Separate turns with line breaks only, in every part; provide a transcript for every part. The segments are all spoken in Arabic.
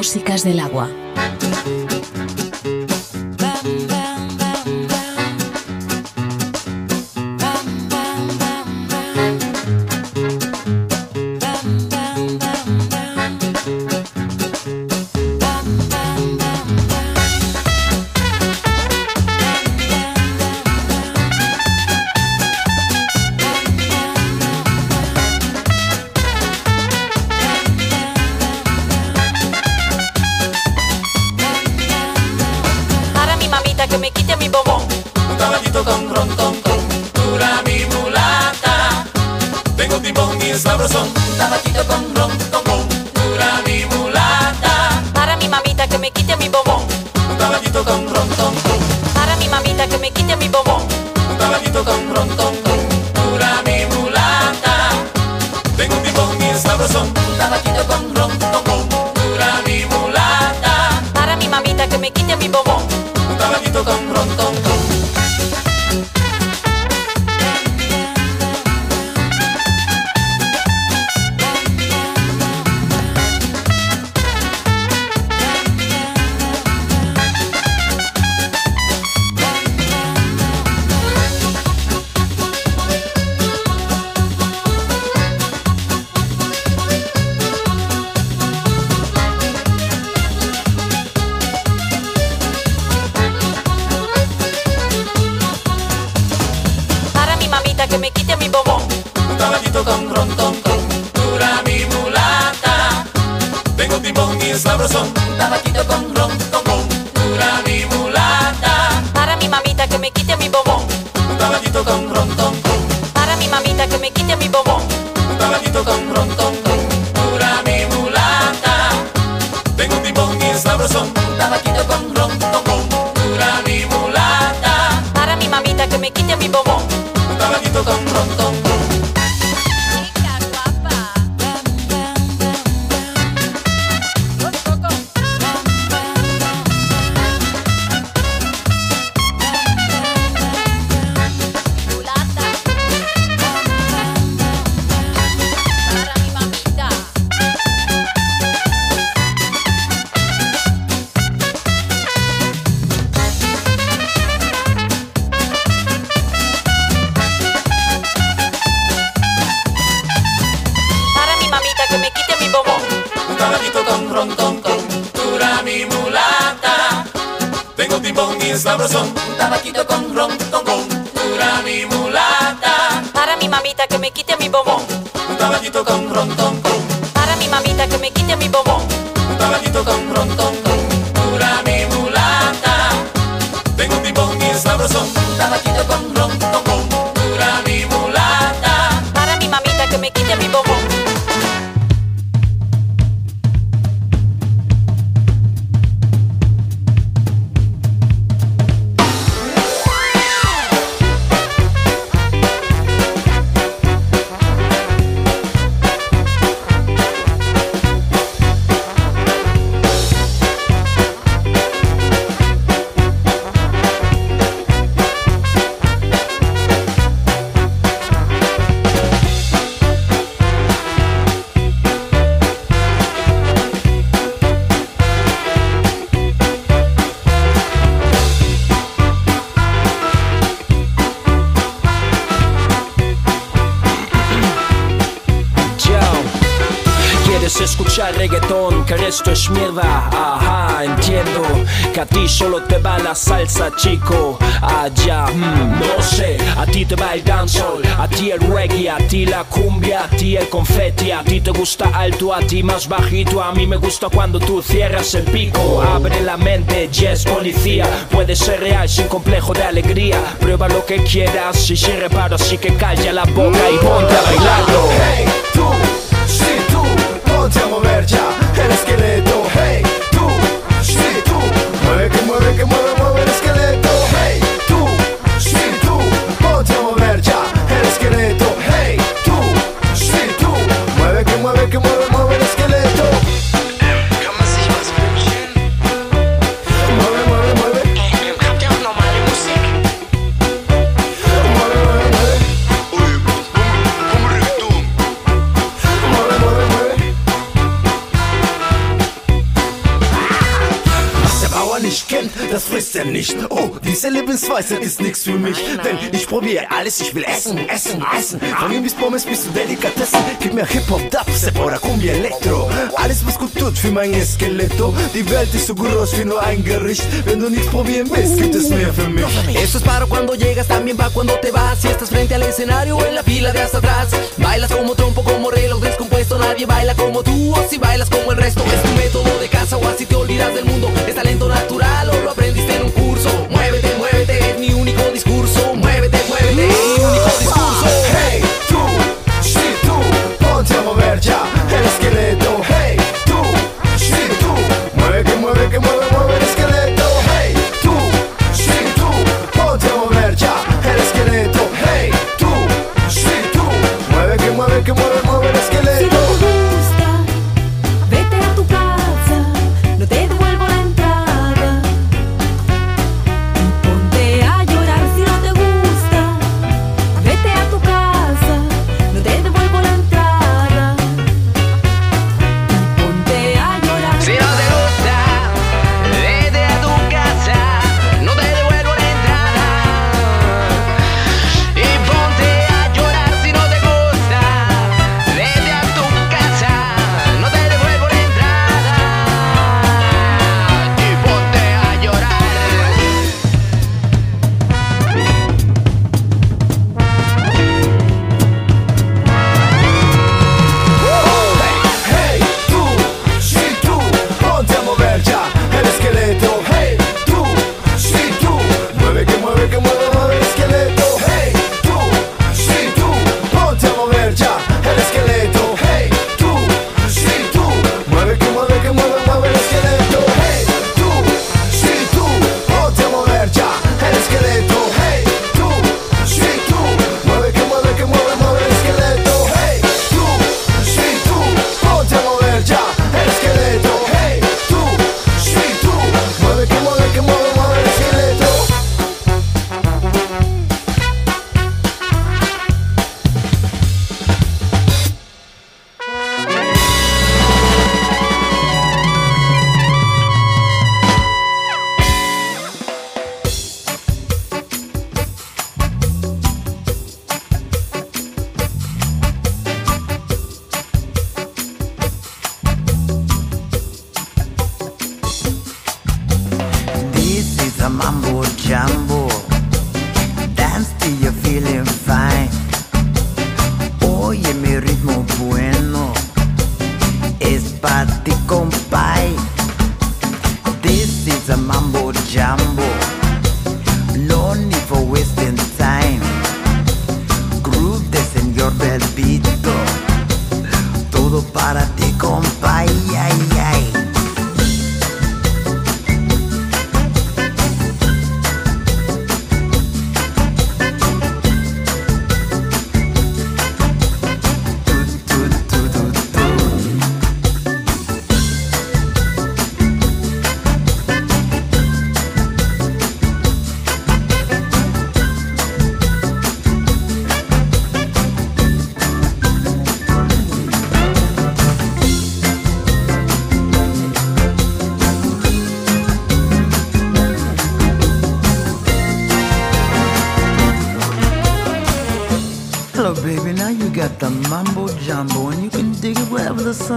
Músicas del agua. sabrosón, un tabaquito con ron, con con, dura mi mulata. Para mi mamita que me quite mi bombón, un tabaquito con ron, con con. Para mi mamita que me quite mi bombón, un tabaquito con ron, con.
Esto es mierda, ajá, entiendo que a ti solo te va la salsa, chico, allá, mm, no sé, a ti te va el dancehall, a ti el reggae, a ti la cumbia, a ti el confeti, a ti te gusta alto, a ti más bajito, a mí me gusta cuando tú cierras el pico, abre la mente, yes policía, puede ser real sin complejo de alegría, prueba lo que quieras y si reparo, así que calla la boca y ponte a bailarlo.
Hey, tú,
reggaetón Oh, diese Lebensweise ist nichts für mich. Nein, nein. Denn ich probiere alles, ich will essen, essen, essen. Von mir bis Pommes bis zu Delikatessen. Gib mir Hip-Hop, Dubstep oder Kumbi Elektro. Alles, was gut tut für mein Esqueleto. Die Welt ist so groß wie nur ein Gericht. Wenn du nichts probieren willst, gibt es mehr für mich.
Eso es para cuando llegas, también va cuando te vas. Si estás frente al escenario o en la fila de hasta atrás. Bailas como trompo, como reloj descompuesto. Nadie baila como tú o si bailas como el resto. Es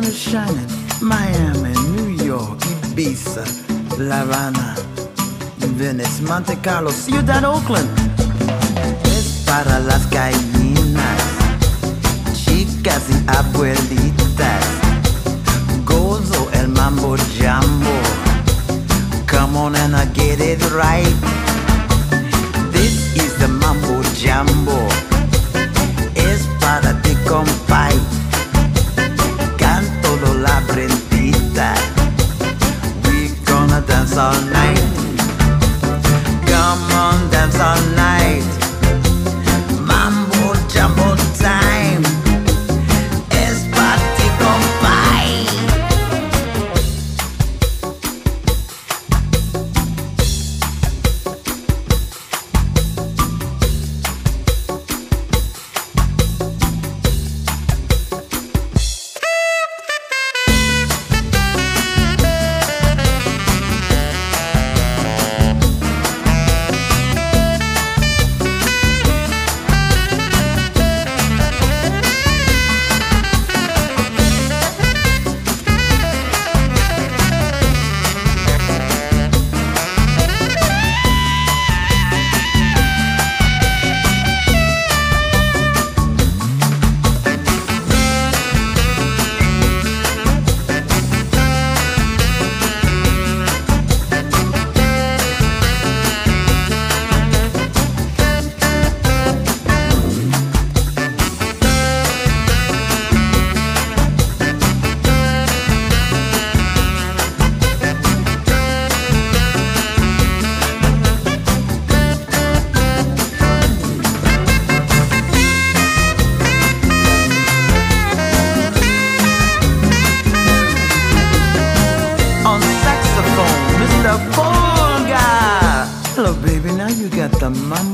sun. Miami, New York, Ibiza, La Habana, Venice, Monte Carlo, Ciudad Oakland. Es para las gallinas, chicas y abuelitas. Gozo el mambo jambo. Come on and I get it right. This is the mambo jambo. sun.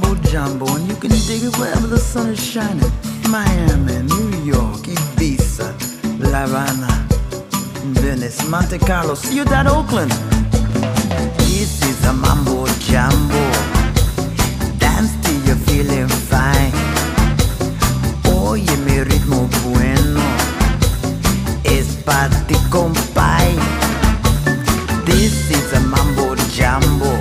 Mumbo jumbo, and you can dig it wherever the sun is shining. Miami, New York, Ibiza, La Habana, Venice, Monte Carlo, Ciudad Oakland. This is a mambo jumbo. Dance till you're feeling fine. Oye mi ritmo bueno. Es para ti, compay. This is a mambo jumbo.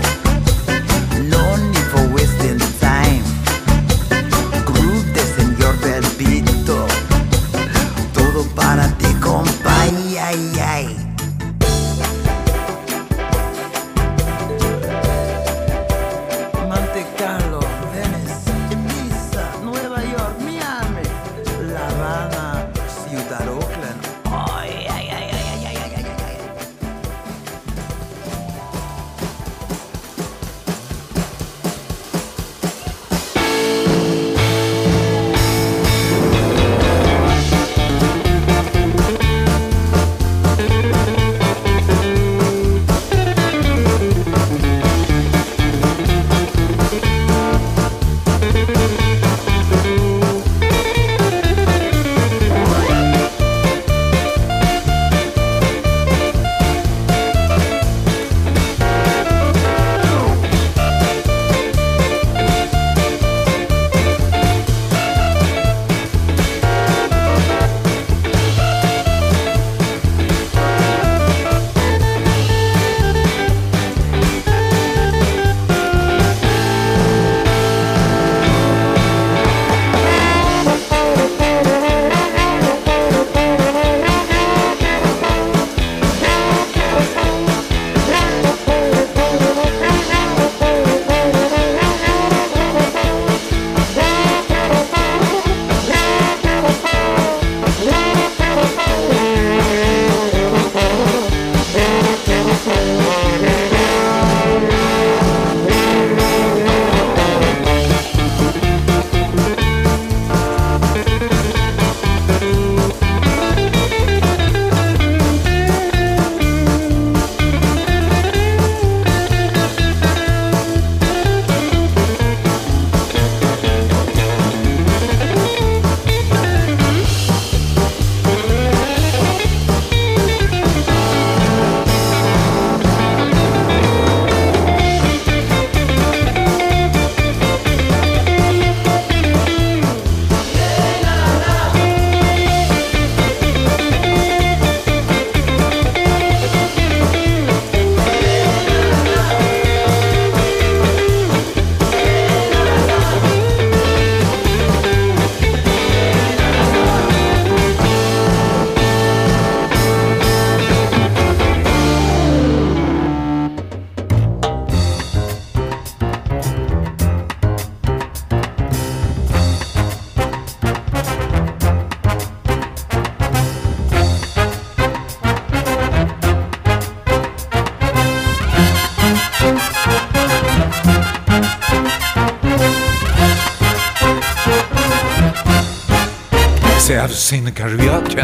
Seen the karaoke.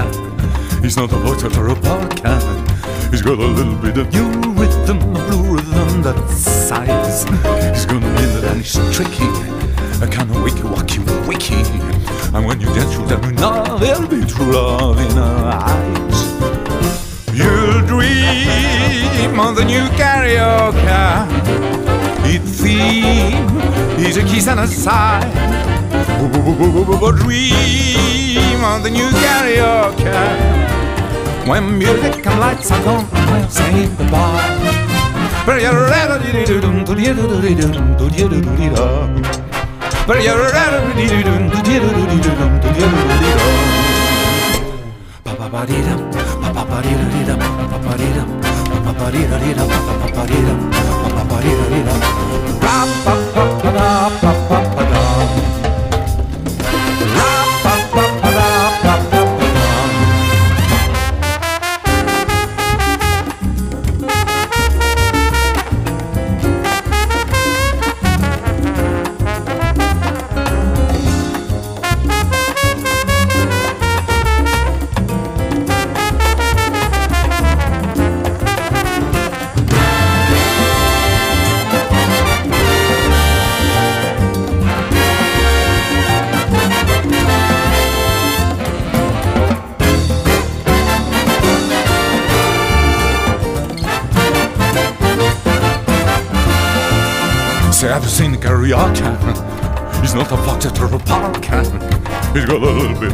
He's not a voice or a podcast. He's got a little bit of new rhythm, a blue rhythm that sighs. He's gonna mean it and he's tricky. A kind of wicky wacky wicky. And when you dance with them, now there'll be true love in our eyes. You'll dream of the new karaoke lead theme is a kiss and a sigh. Dream on the new karaoke. When music and lights are gone, we'll say goodbye.
But you're Ba-ba-ba-dee-dum, ba-ba-ba-dee-dum, ba-ba-ba-dee-dum, ba-ba-ba-dee-dum, ba-ba-ba-dee-dum pa di da di da. Ra pa pa pa da pa pa.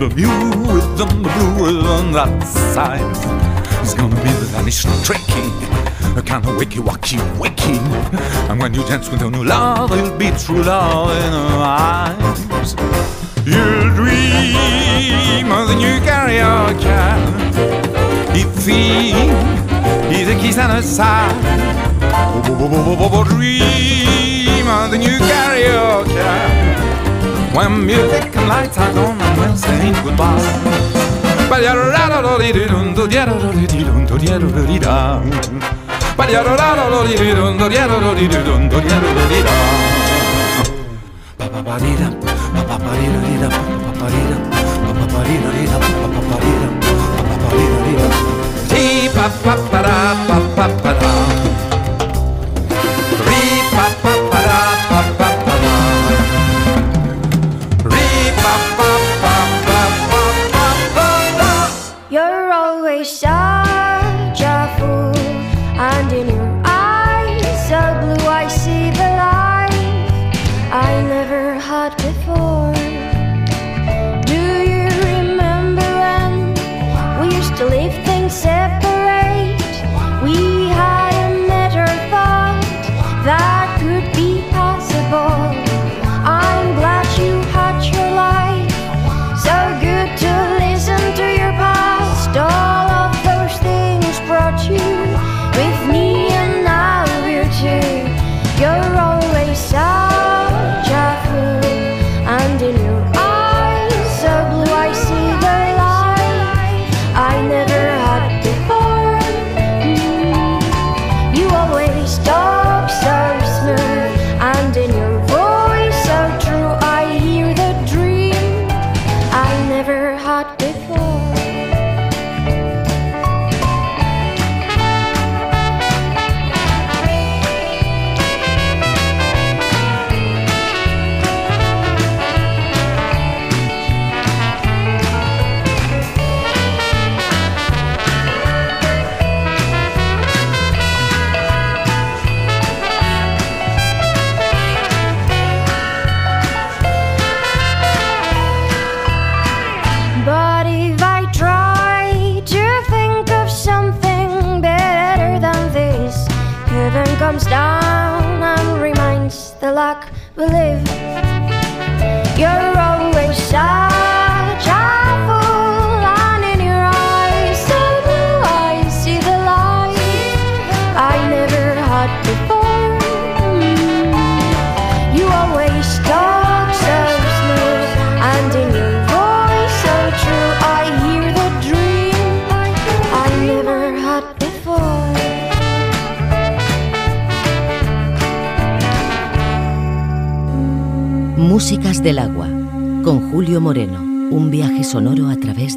Of new rhythm, the blue rhythm that size. He's gonna be the vanish tricky, a kind of wicky wacky wicky. And when you dance with a new love, it'll be true love in her eyes. You'll dream of the new karaoke. He, he's a kiss on her side. Dream of the new karaoke. When music and lights are gone and we'll say goodbye.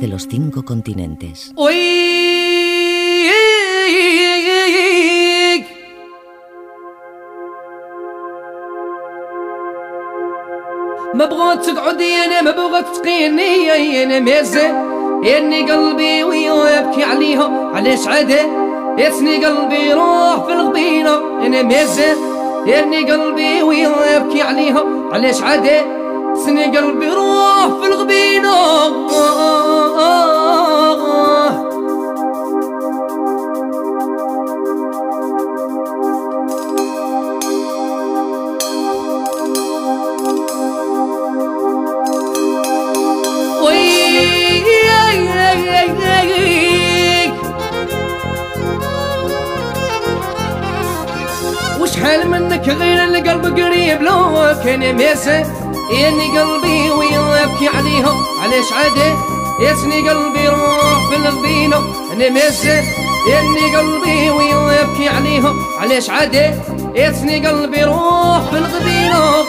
De los cinco continentes.
ما بغيت تقعدي أنا ما بغيت تقيني أنا مازال. اني قلبي ويبكي عليها. علاش عدا يسني قلبي روح في الغبينة. أنا مازال. اني قلبي ويبكي عليها. علاش عدا سني قلبي روح ويك وشحال منك غير القلب قريب لو كان ماسك إني قلبي ويبكي عليها علاش عادي يسني قلبي روح في أنا ماسك إني قلبي ويبكي عليها علاش عادي يسني قلبي روح في الغبينة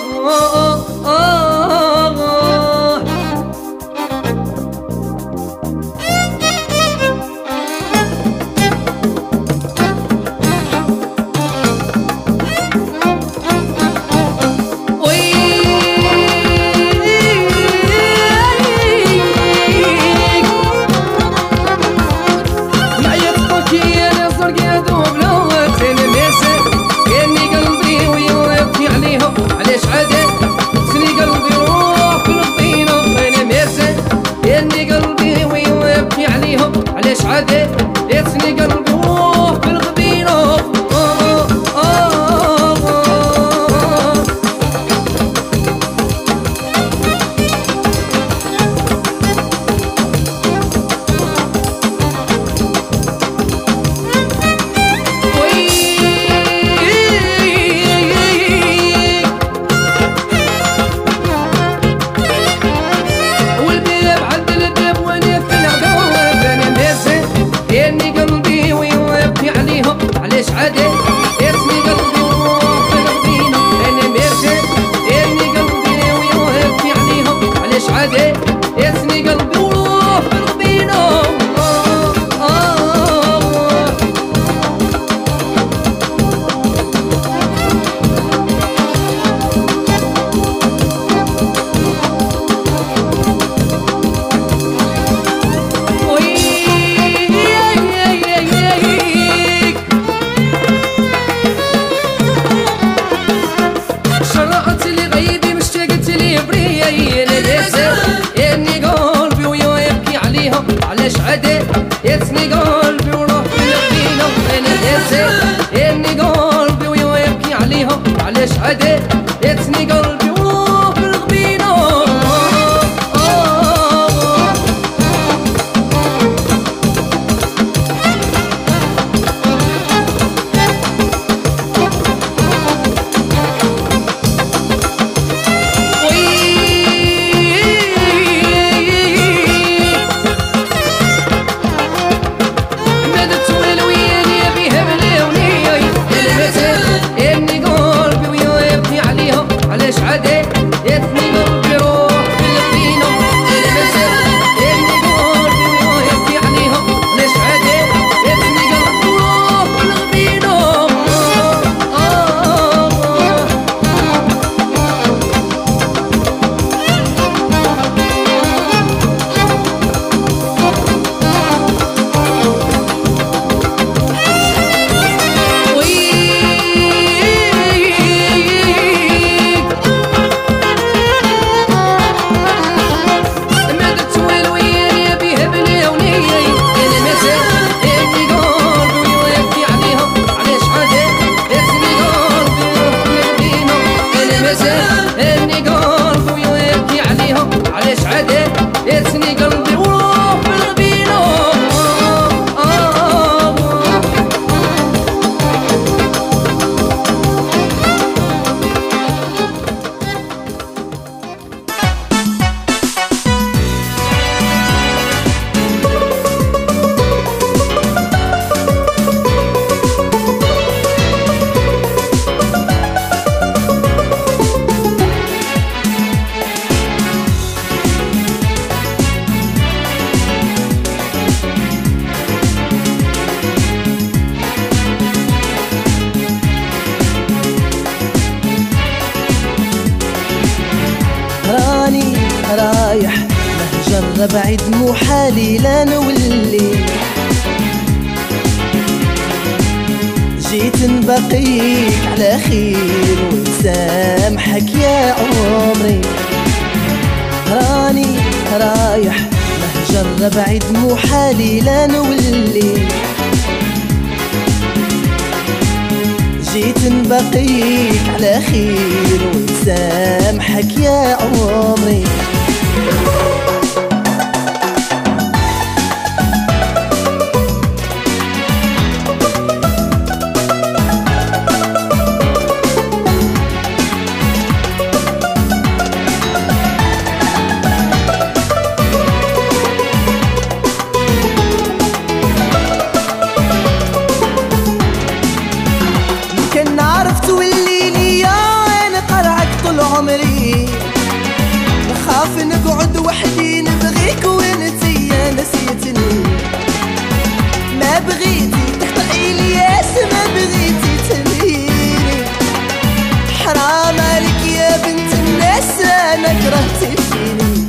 فيني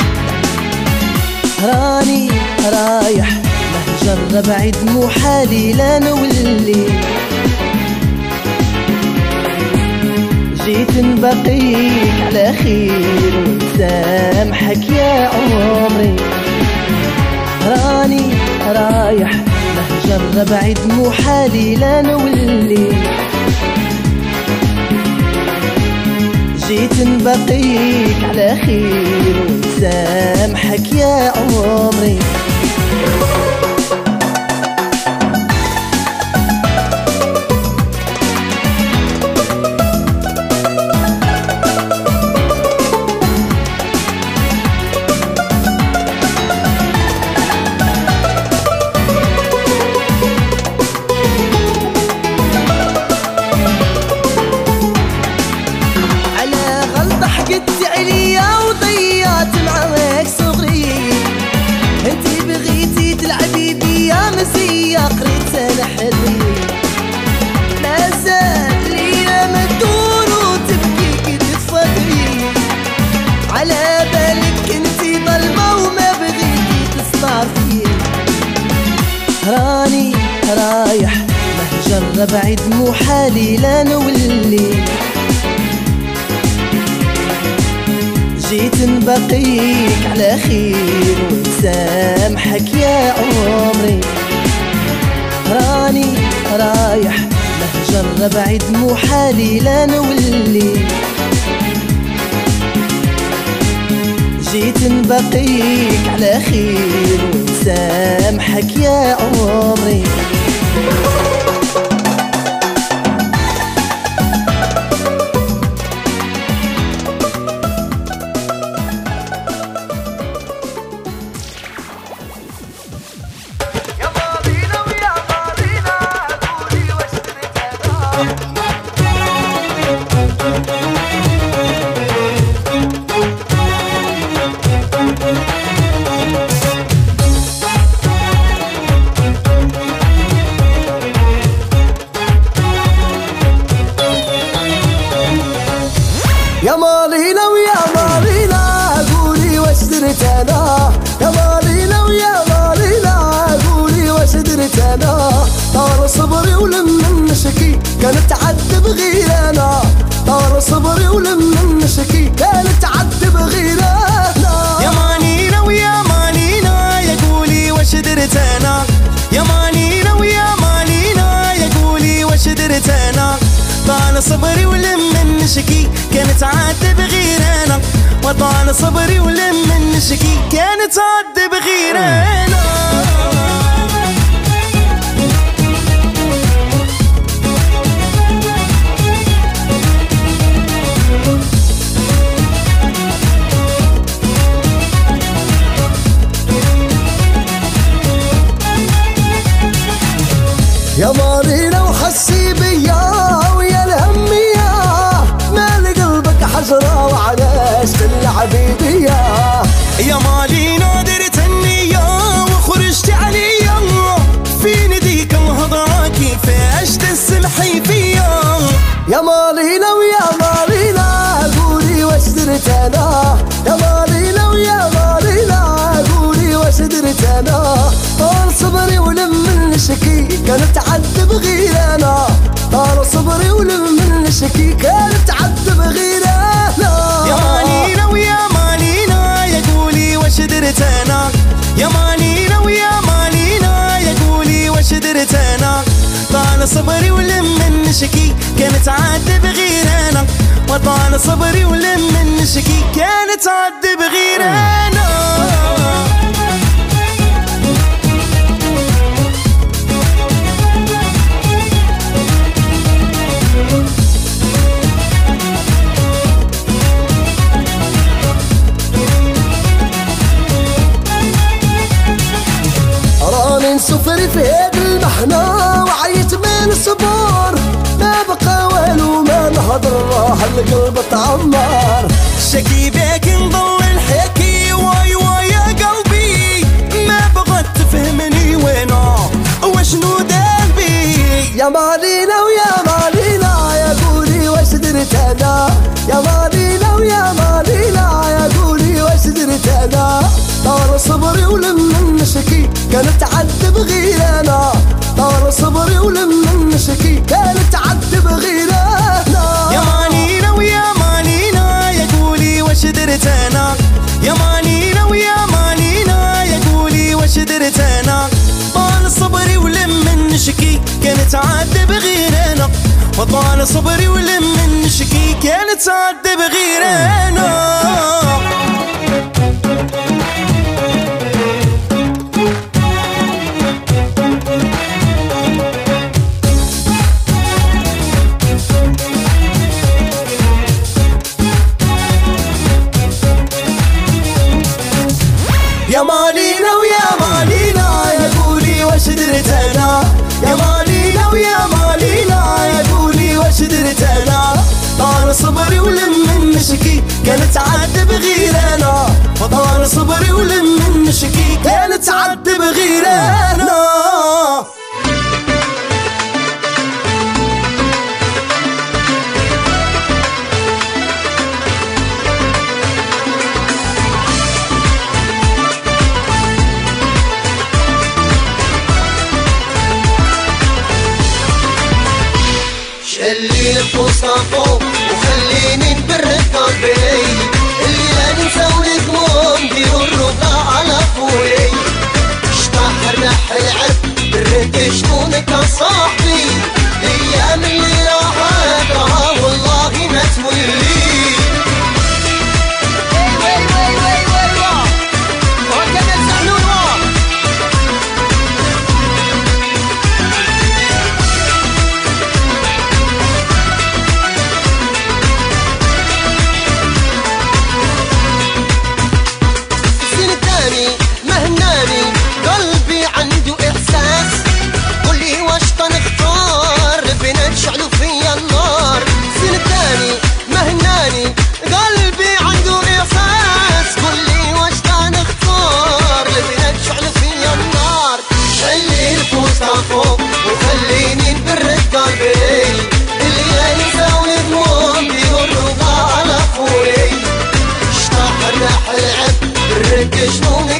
راني رايح مهجر بعيد مو حالي لا نولي. جيت نبقيك على خير ونسامحك يا عمري. راني رايح مهجر بعيد مو حالي لا نولي. جيت نبقيك على خير ونسامحك يا عمري.
نبقيك على خير ونسامحك يا عمري. راني رايح مهجر بعيد مو حالي لا نولي. جيت نبقيك على خير ونسامحك يا عمري.
كانت تعذب غير أنا صبري ولم الشكي كانت تعذب غير أنا
يا مالينا ويا مالينا يا قولي وش درت أنا يا مالينا ويا مالينا يا قولي وش درت أنا طال صبري ولم النشكي كانت عاد بغير أنا وطال صبري ولم النشكي كانت عاد بغير
في هاد المحنة وعيت من الصبور ما بقى والو ما نهضر راح القلب تعمر.
شكي بيك نضل الحكي واي واي يا قلبي. ما بغت تفهمني وينه وشنو دربي
يا مالينا ويا مالينا يا قولي وش درت أنا؟ يا مالينا ويا مالينا قولي وش درت أنا طال صبري ولم النشكي كانت تعذب غير أنا طال صبري ولم النشكي كانت تعذب غير أنا
يا مانينا ويا مانينا يا قولي وش درت أنا يا مانينا ويا مانينا يا قولي وش درت أنا طال صبري ولم النشكي كانت عاد بغير أنا وطال صبري ولم النشكي كانت عاد بغير
أنا Porque
estou me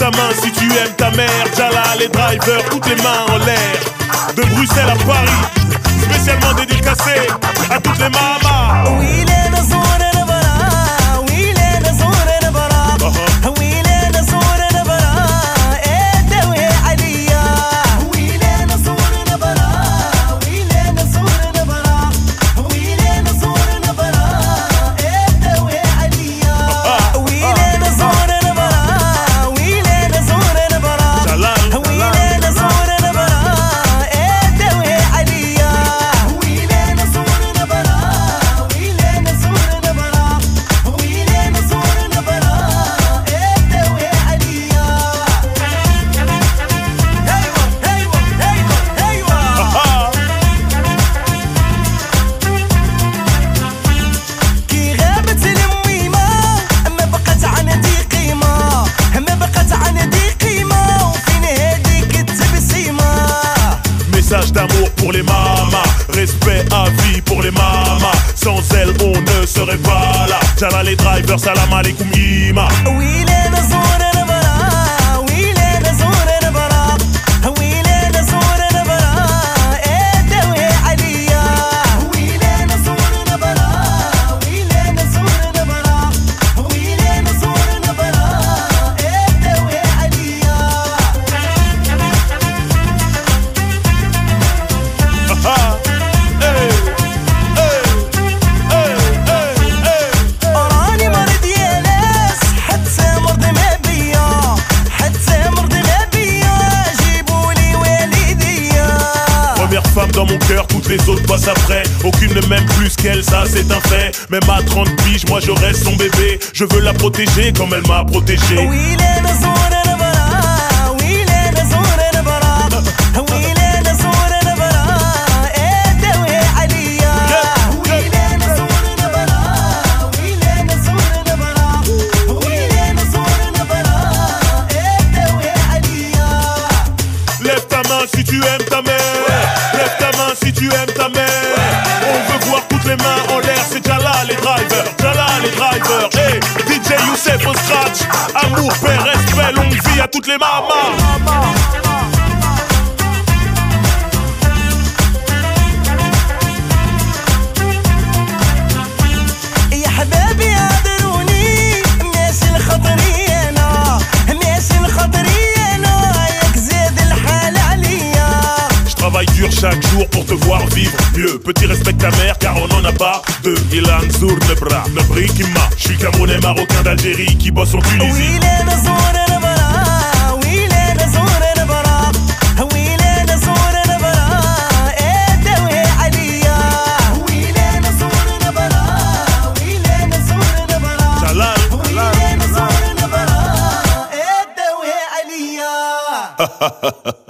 ta main si tu aimes ta mère. Jala, les drivers, toutes les mains en l'air. De Bruxelles à Paris, spécialement dédicacé à toutes les mamas. Oui, Driver, salam alaikum, yima. Oui. passe après. Aucune ne m'aime plus qu'elle, ça c'est un fait. Même à 30 piges, moi je reste son bébé. Je veux la protéger comme elle m'a protégé. Si tu aimes ta mère. Lève ta main si tu aimes ta mère. driver, les drivers, hey, DJ Youssef au scratch, amour, paix, respect, longue vie à toutes les mamas. chaque jour pour te voir vivre mieux. Petit respect ta mère car on en a pas deux. Ilan Zour Nebra, Nabri Kima. Je suis Camerounais, Marocain d'Algérie qui bosse en Tunisie.
ha ha ha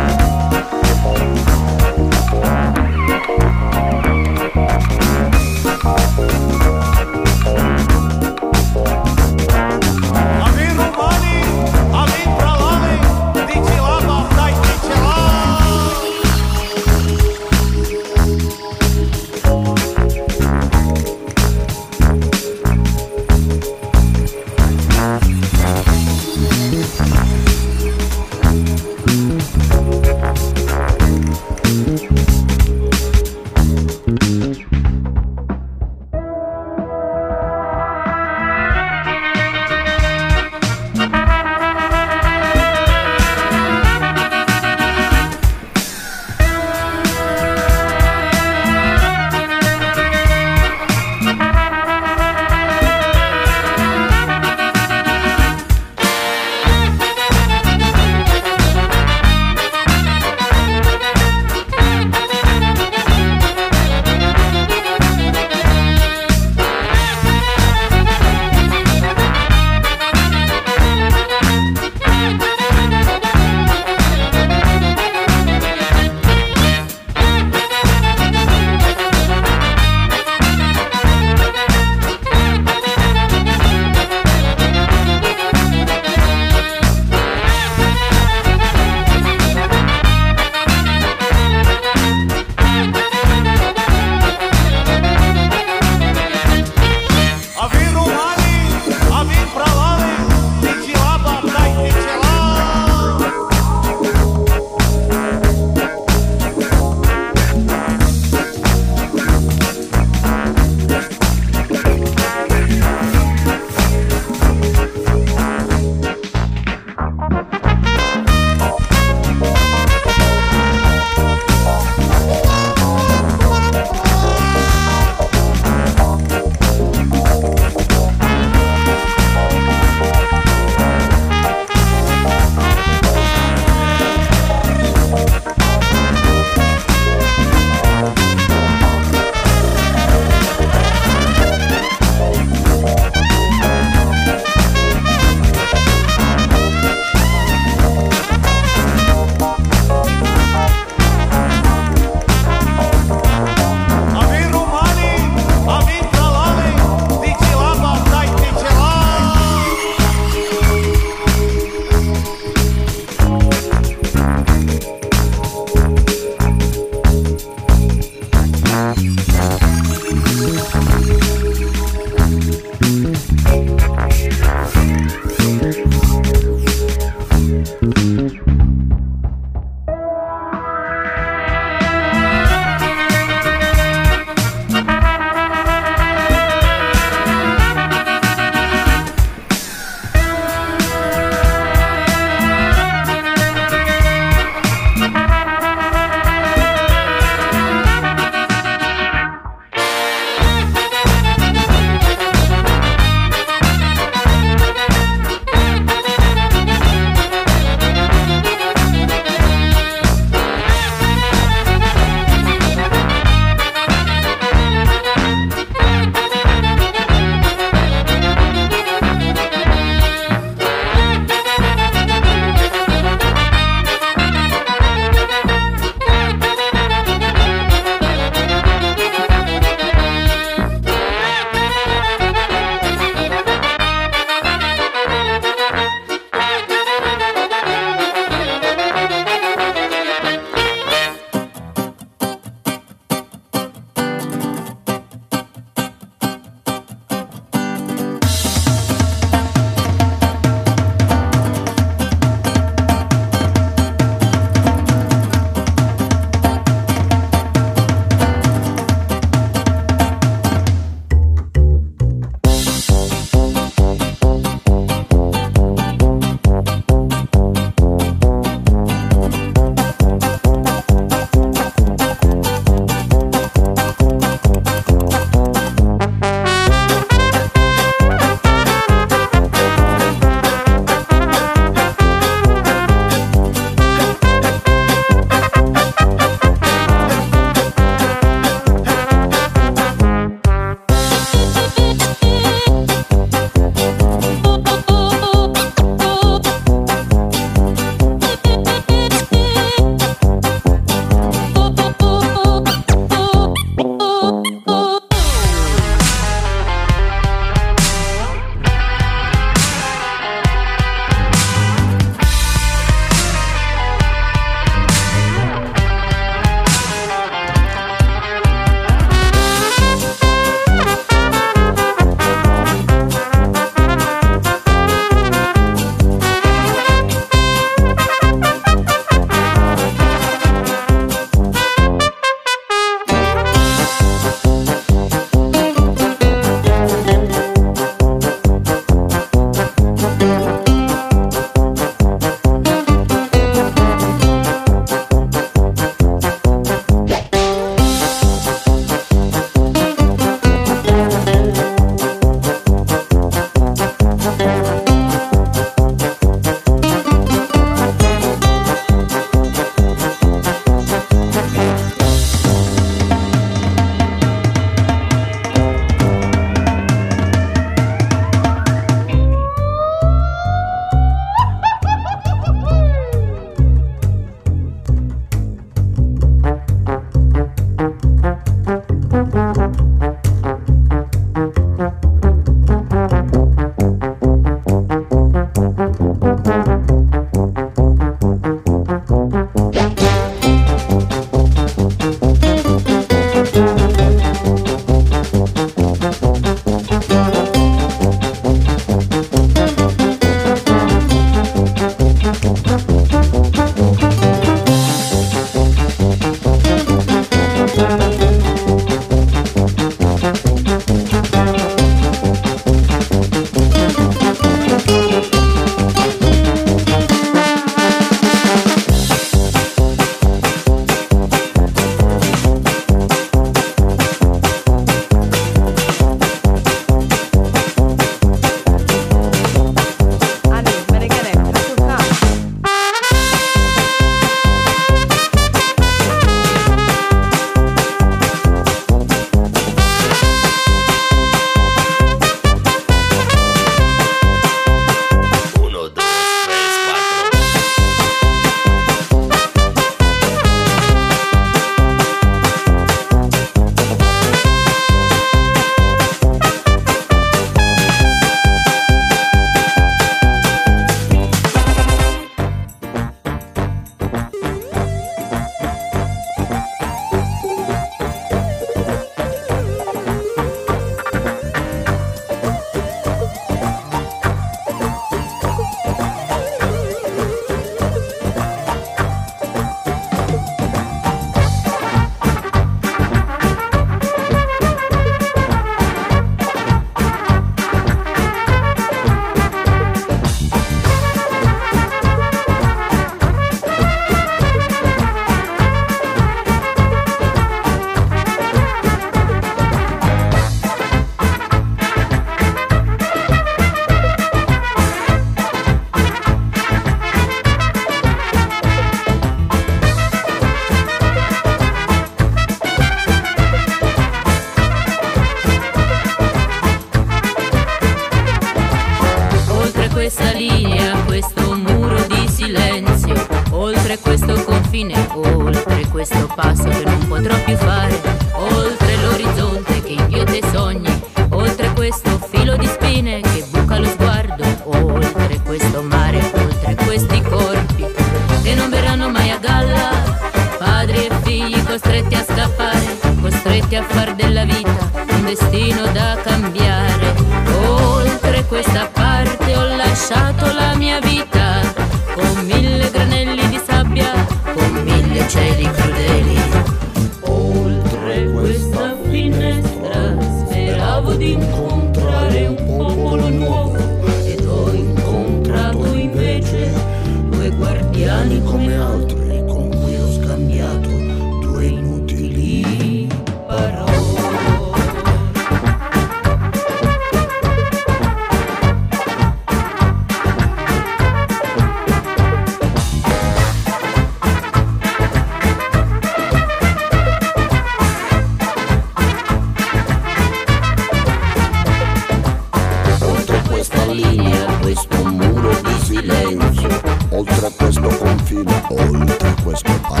linea, questo muro di silenzio, oltre a questo confine, oltre
a
questo
paese.